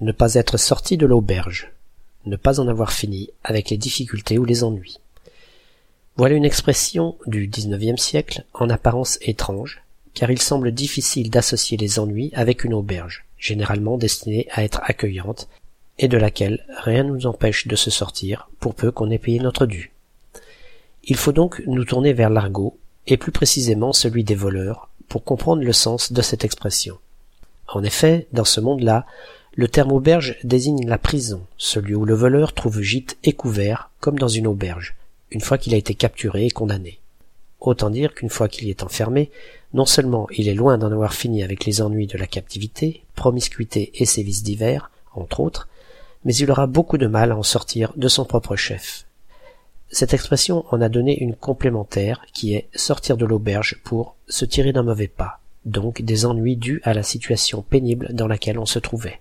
ne pas être sorti de l'auberge, ne pas en avoir fini avec les difficultés ou les ennuis. Voilà une expression du XIXe siècle en apparence étrange, car il semble difficile d'associer les ennuis avec une auberge, généralement destinée à être accueillante, et de laquelle rien nous empêche de se sortir pour peu qu'on ait payé notre dû. Il faut donc nous tourner vers l'argot, et plus précisément celui des voleurs, pour comprendre le sens de cette expression. En effet, dans ce monde-là, le terme auberge désigne la prison, celui où le voleur trouve gîte et couvert, comme dans une auberge, une fois qu'il a été capturé et condamné. Autant dire qu'une fois qu'il y est enfermé, non seulement il est loin d'en avoir fini avec les ennuis de la captivité, promiscuité et sévices divers, entre autres, mais il aura beaucoup de mal à en sortir de son propre chef. Cette expression en a donné une complémentaire qui est sortir de l'auberge pour se tirer d'un mauvais pas, donc des ennuis dus à la situation pénible dans laquelle on se trouvait.